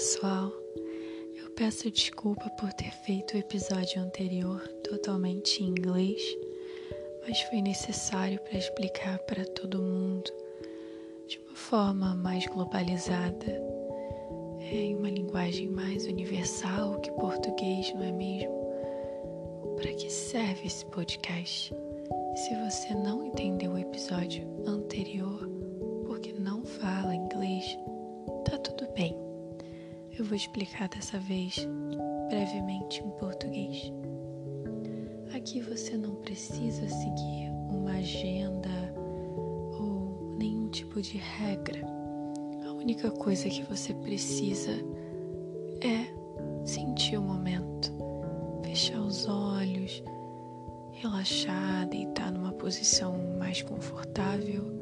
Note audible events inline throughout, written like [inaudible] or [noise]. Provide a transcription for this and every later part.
pessoal, eu peço desculpa por ter feito o episódio anterior totalmente em inglês, mas foi necessário para explicar para todo mundo de uma forma mais globalizada, é, em uma linguagem mais universal que português, não é mesmo? Para que serve esse podcast? Se você não entendeu o episódio anterior vou explicar dessa vez brevemente em português. Aqui você não precisa seguir uma agenda ou nenhum tipo de regra. A única coisa que você precisa é sentir o momento, fechar os olhos, relaxar, deitar numa posição mais confortável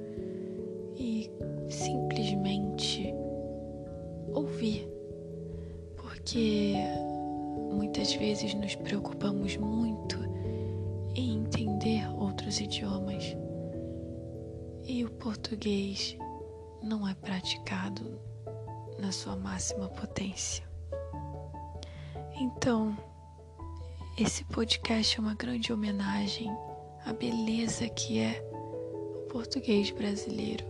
porque muitas vezes nos preocupamos muito em entender outros idiomas e o português não é praticado na sua máxima potência. Então, esse podcast é uma grande homenagem à beleza que é o português brasileiro,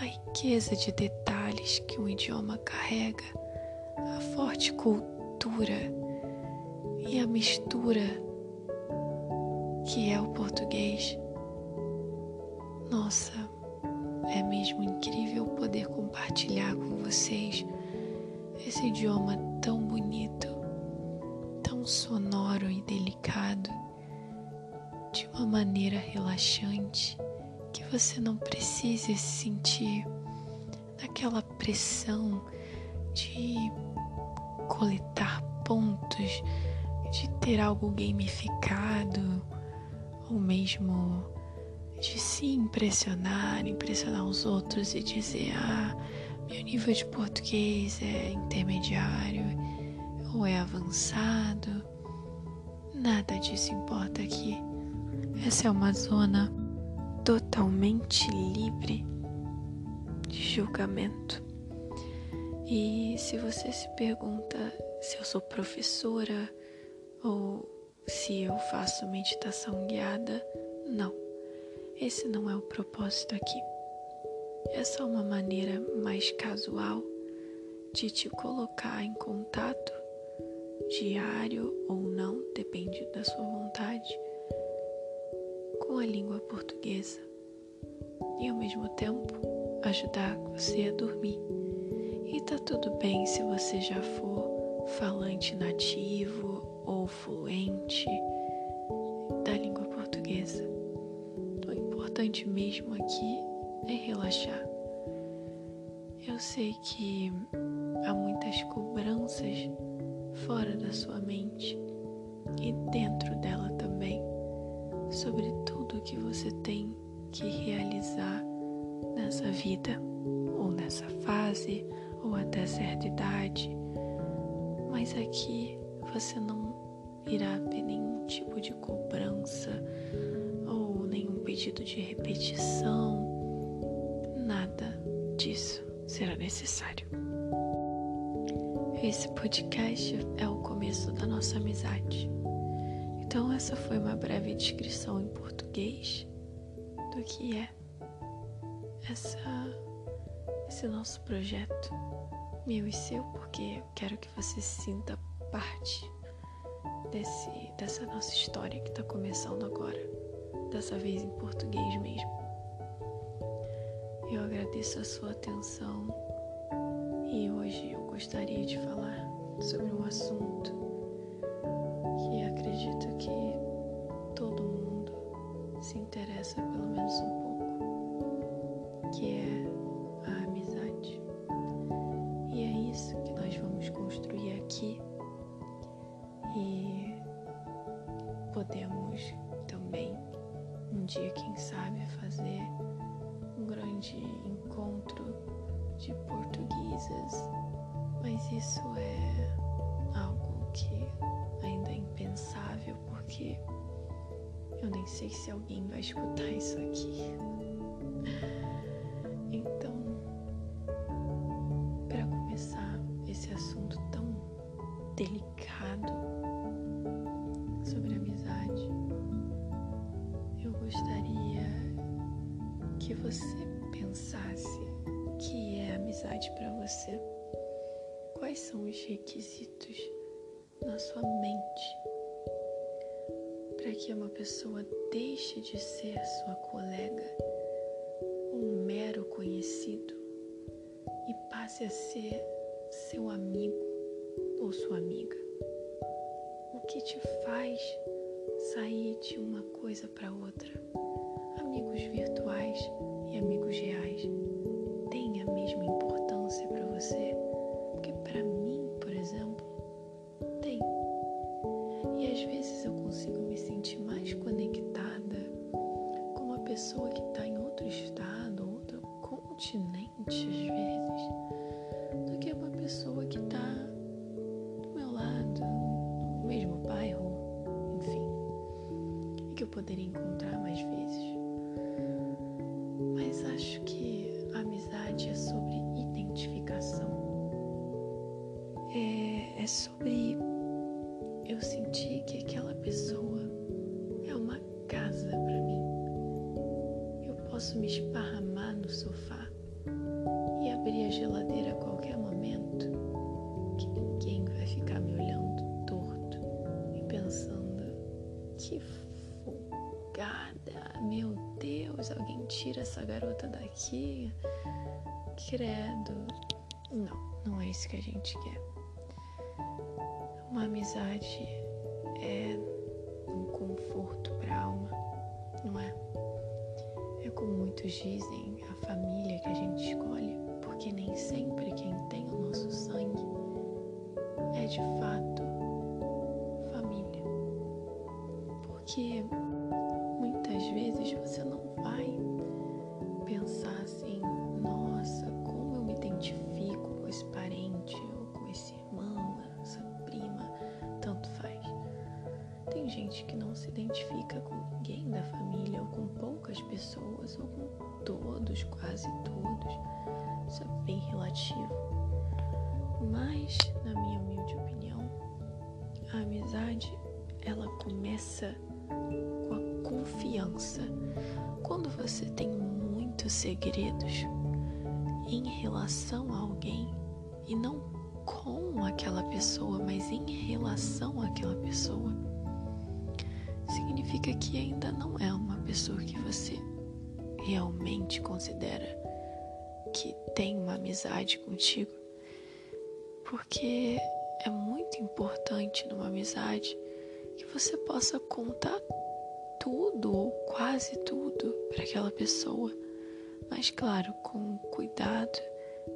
a riqueza de detalhes que um idioma carrega a forte cultura e a mistura que é o português. Nossa, é mesmo incrível poder compartilhar com vocês esse idioma tão bonito, tão sonoro e delicado, de uma maneira relaxante que você não precise se sentir naquela pressão de coletar pontos, de ter algo gamificado, ou mesmo de se impressionar, impressionar os outros e dizer: ah, meu nível de português é intermediário ou é avançado. Nada disso importa aqui. Essa é uma zona totalmente livre de julgamento. E se você se pergunta se eu sou professora ou se eu faço meditação guiada, não. Esse não é o propósito aqui. É só uma maneira mais casual de te colocar em contato, diário ou não, depende da sua vontade, com a língua portuguesa e ao mesmo tempo ajudar você a dormir. E tá tudo bem se você já for falante nativo ou fluente da língua portuguesa. O importante mesmo aqui é relaxar. Eu sei que há muitas cobranças fora da sua mente e dentro dela também sobre tudo que você tem que realizar nessa vida ou nessa fase ou até certa idade, mas aqui você não irá ter nenhum tipo de cobrança ou nenhum pedido de repetição, nada disso será necessário. Esse podcast é o começo da nossa amizade. Então, essa foi uma breve descrição em português do que é essa, esse nosso projeto meu e seu, porque eu quero que você sinta parte desse, dessa nossa história que está começando agora, dessa vez em português mesmo. Eu agradeço a sua atenção e hoje eu gostaria de falar sobre um assunto de portuguesas, mas isso é algo que ainda é impensável porque eu nem sei se alguém vai escutar isso aqui. Quais são os requisitos na sua mente para que uma pessoa deixe de ser sua colega, um mero conhecido e passe a ser seu amigo ou sua amiga? O que te faz sair de uma coisa para outra? Amigos virtuais e amigos reais têm a mesma importância às vezes eu consigo me sentir mais conectada com uma pessoa que está em outro estado, outro continente, às vezes, do que uma pessoa que está do meu lado, no mesmo bairro, enfim, e que eu poderia encontrar posso me esparramar no sofá e abrir a geladeira a qualquer momento, que ninguém vai ficar me olhando torto e pensando que folgada, meu Deus, alguém tira essa garota daqui. Credo. Não, não é isso que a gente quer. Uma amizade é um conforto muitos dizem, a família que a gente escolhe, porque nem sempre quem tem o nosso sangue é de fato família. Porque muitas vezes você não identifica com ninguém da família ou com poucas pessoas ou com todos, quase todos. Isso é bem relativo. Mas, na minha humilde opinião, a amizade ela começa com a confiança. Quando você tem muitos segredos em relação a alguém e não com aquela pessoa, mas em relação àquela pessoa, significa que ainda não é uma pessoa que você realmente considera que tem uma amizade contigo. Porque é muito importante numa amizade que você possa contar tudo ou quase tudo para aquela pessoa, mas claro, com cuidado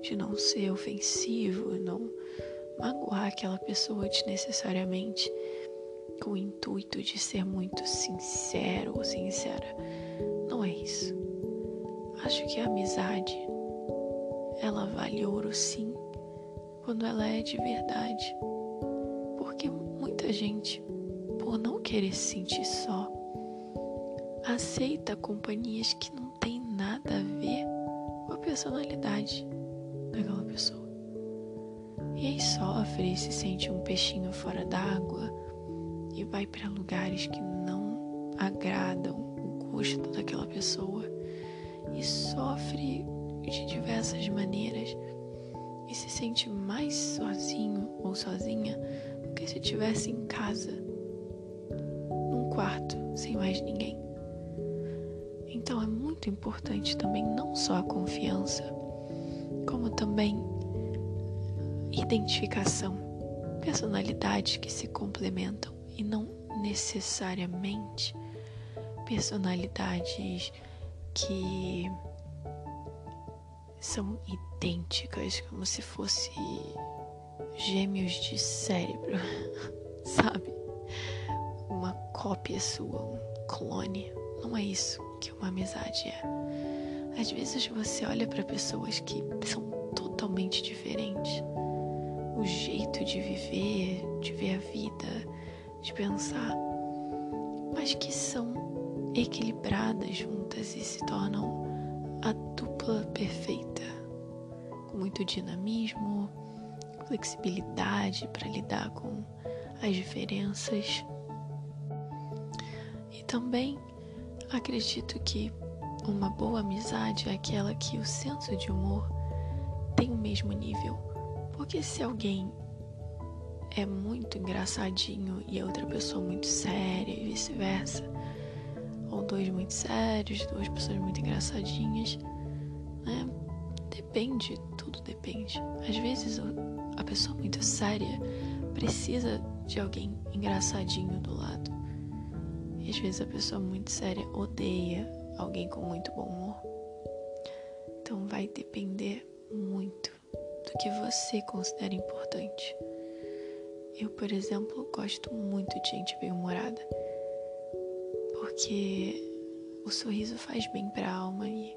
de não ser ofensivo, não magoar aquela pessoa desnecessariamente com o intuito de ser muito sincero ou sincera. Não é isso. Acho que a amizade ela vale ouro sim quando ela é de verdade. Porque muita gente, por não querer se sentir só, aceita companhias que não tem nada a ver com a personalidade daquela pessoa. E aí sofre e se sente um peixinho fora d'água e vai para lugares que não agradam o gosto daquela pessoa e sofre de diversas maneiras e se sente mais sozinho ou sozinha do que se estivesse em casa, num quarto, sem mais ninguém. Então é muito importante também não só a confiança, como também identificação, personalidades que se complementam e não necessariamente personalidades que são idênticas, como se fosse gêmeos de cérebro, [laughs] sabe? Uma cópia sua, um clone. Não é isso que uma amizade é. Às vezes você olha para pessoas que são totalmente diferentes. O jeito de viver, de ver a vida, de pensar, mas que são equilibradas juntas e se tornam a dupla perfeita, com muito dinamismo, flexibilidade para lidar com as diferenças. E também acredito que uma boa amizade é aquela que o senso de humor tem o mesmo nível. Porque se alguém é muito engraçadinho e a outra pessoa muito séria e vice-versa, ou dois muito sérios, duas pessoas muito engraçadinhas, né? Depende, tudo depende. Às vezes a pessoa muito séria precisa de alguém engraçadinho do lado. E às vezes a pessoa muito séria odeia alguém com muito bom humor. Então vai depender muito do que você considera importante. Eu, por exemplo, gosto muito de gente bem-humorada, porque o sorriso faz bem para a alma e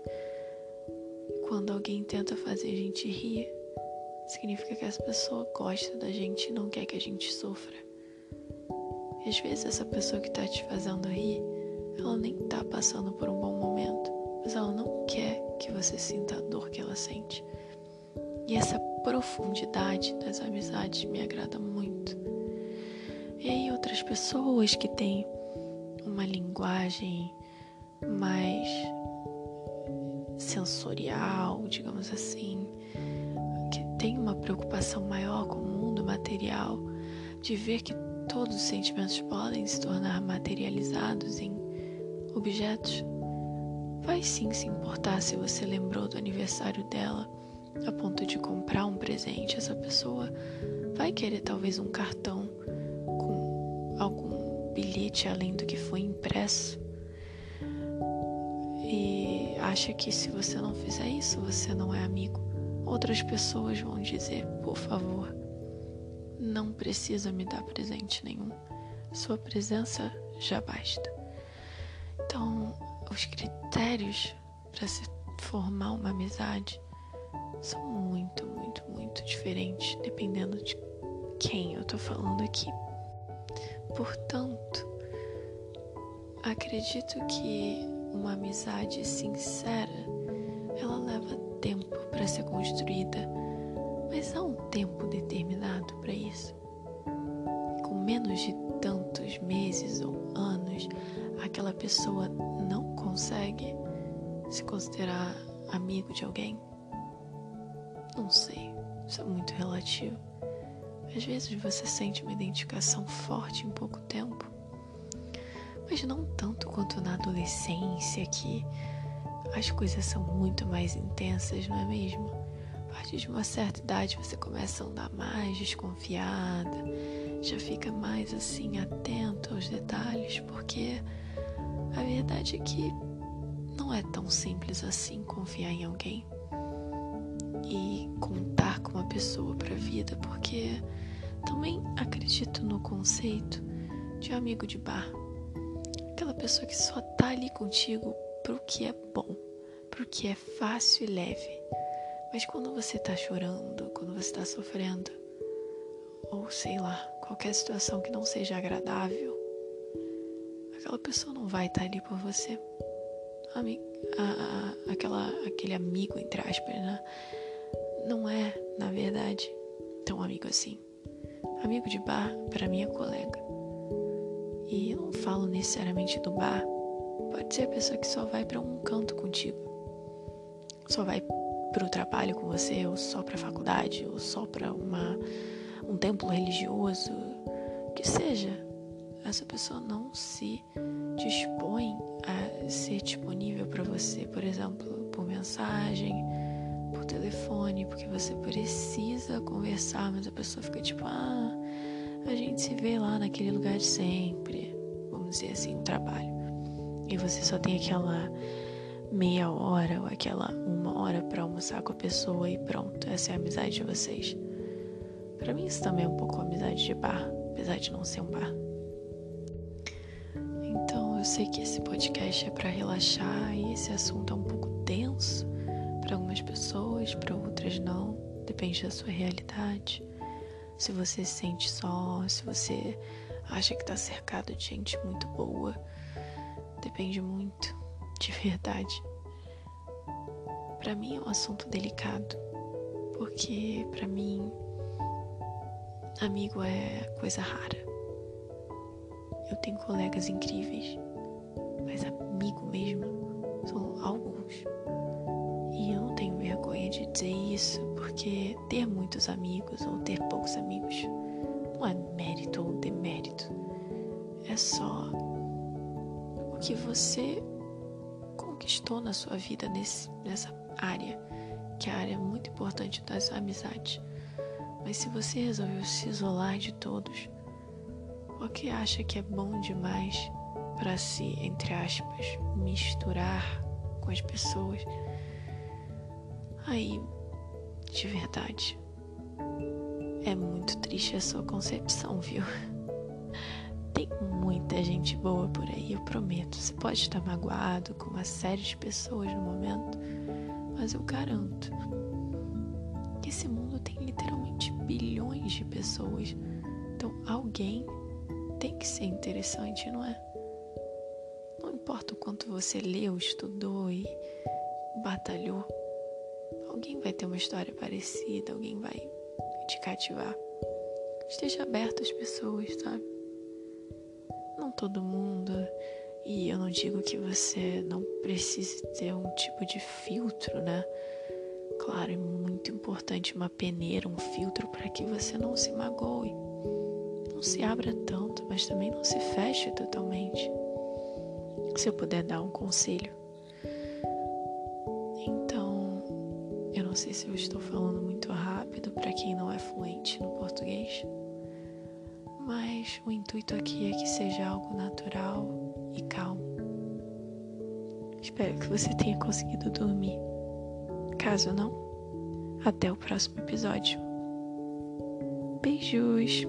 quando alguém tenta fazer a gente rir, significa que essa pessoa gosta da gente e não quer que a gente sofra. E às vezes essa pessoa que tá te fazendo rir, ela nem tá passando por um bom momento, mas ela não quer que você sinta a dor que ela sente. E essa profundidade das amizades me agrada muito. E aí outras pessoas que têm uma linguagem mais sensorial, digamos assim, que tem uma preocupação maior com o mundo material, de ver que todos os sentimentos podem se tornar materializados em objetos, vai sim se importar se você lembrou do aniversário dela a ponto de comprar um presente. Essa pessoa vai querer talvez um cartão com algum bilhete além do que foi impresso. E acha que se você não fizer isso, você não é amigo. Outras pessoas vão dizer, por favor, não precisa me dar presente nenhum. Sua presença já basta. Então, os critérios para se formar uma amizade são muito, muito, muito diferentes, dependendo de quem eu tô falando aqui. Portanto, acredito que uma amizade sincera ela leva tempo para ser construída, mas há um tempo determinado para isso. Com menos de tantos meses ou anos, aquela pessoa não consegue se considerar amigo de alguém? Não sei, isso é muito relativo. Às vezes você sente uma identificação forte em pouco tempo, mas não tanto quanto na adolescência, que as coisas são muito mais intensas, não é mesmo? A partir de uma certa idade você começa a andar mais desconfiada, já fica mais assim atento aos detalhes, porque a verdade é que não é tão simples assim confiar em alguém e contar com uma pessoa para a vida, porque também acredito no conceito de amigo de bar. Aquela pessoa que só tá ali contigo pro que é bom, pro que é fácil e leve. Mas quando você tá chorando, quando você tá sofrendo, ou sei lá, qualquer situação que não seja agradável, aquela pessoa não vai estar tá ali por você. Ami a, a, aquela, aquele amigo, entre aspas, né? Não é, na verdade, tão amigo assim. Amigo de bar, para é colega. E eu não falo necessariamente do bar. Pode ser a pessoa que só vai para um canto contigo. Só vai para o trabalho com você, ou só para a faculdade, ou só para uma um templo religioso, que seja. Essa pessoa não se dispõe a ser disponível para você, por exemplo, por mensagem, por telefone, porque você precisa conversar, mas a pessoa fica tipo, ah, a gente se vê lá naquele lugar de sempre, vamos dizer assim, um trabalho. E você só tem aquela meia hora ou aquela uma hora para almoçar com a pessoa e pronto, essa é a amizade de vocês. Para mim isso também é um pouco amizade de bar, apesar de não ser um bar. Então eu sei que esse podcast é para relaxar e esse assunto é um pouco denso para algumas pessoas, para outras não, depende da sua realidade. Se você se sente só, se você acha que está cercado de gente muito boa, depende muito, de verdade. Para mim é um assunto delicado, porque para mim amigo é coisa rara. Eu tenho colegas incríveis, mas amigo mesmo ter muitos amigos ou ter poucos amigos não é mérito ou demérito. É só o que você conquistou na sua vida nesse, nessa área, que é a área muito importante das amizades. Mas se você resolveu se isolar de todos, porque acha que é bom demais para se, entre aspas, misturar com as pessoas, aí, de verdade, é muito triste a sua concepção, viu? Tem muita gente boa por aí, eu prometo. Você pode estar magoado com uma série de pessoas no momento, mas eu garanto que esse mundo tem literalmente bilhões de pessoas. Então, alguém tem que ser interessante, não é? Não importa o quanto você leu, estudou e batalhou, alguém vai ter uma história parecida, alguém vai te cativar. Esteja aberto às pessoas, sabe? Não todo mundo, e eu não digo que você não precise ter um tipo de filtro, né? Claro, é muito importante uma peneira, um filtro para que você não se magoe não se abra tanto, mas também não se feche totalmente. Se eu puder dar um conselho. Não sei se eu estou falando muito rápido para quem não é fluente no português, mas o intuito aqui é que seja algo natural e calmo. Espero que você tenha conseguido dormir. Caso não, até o próximo episódio. Beijos!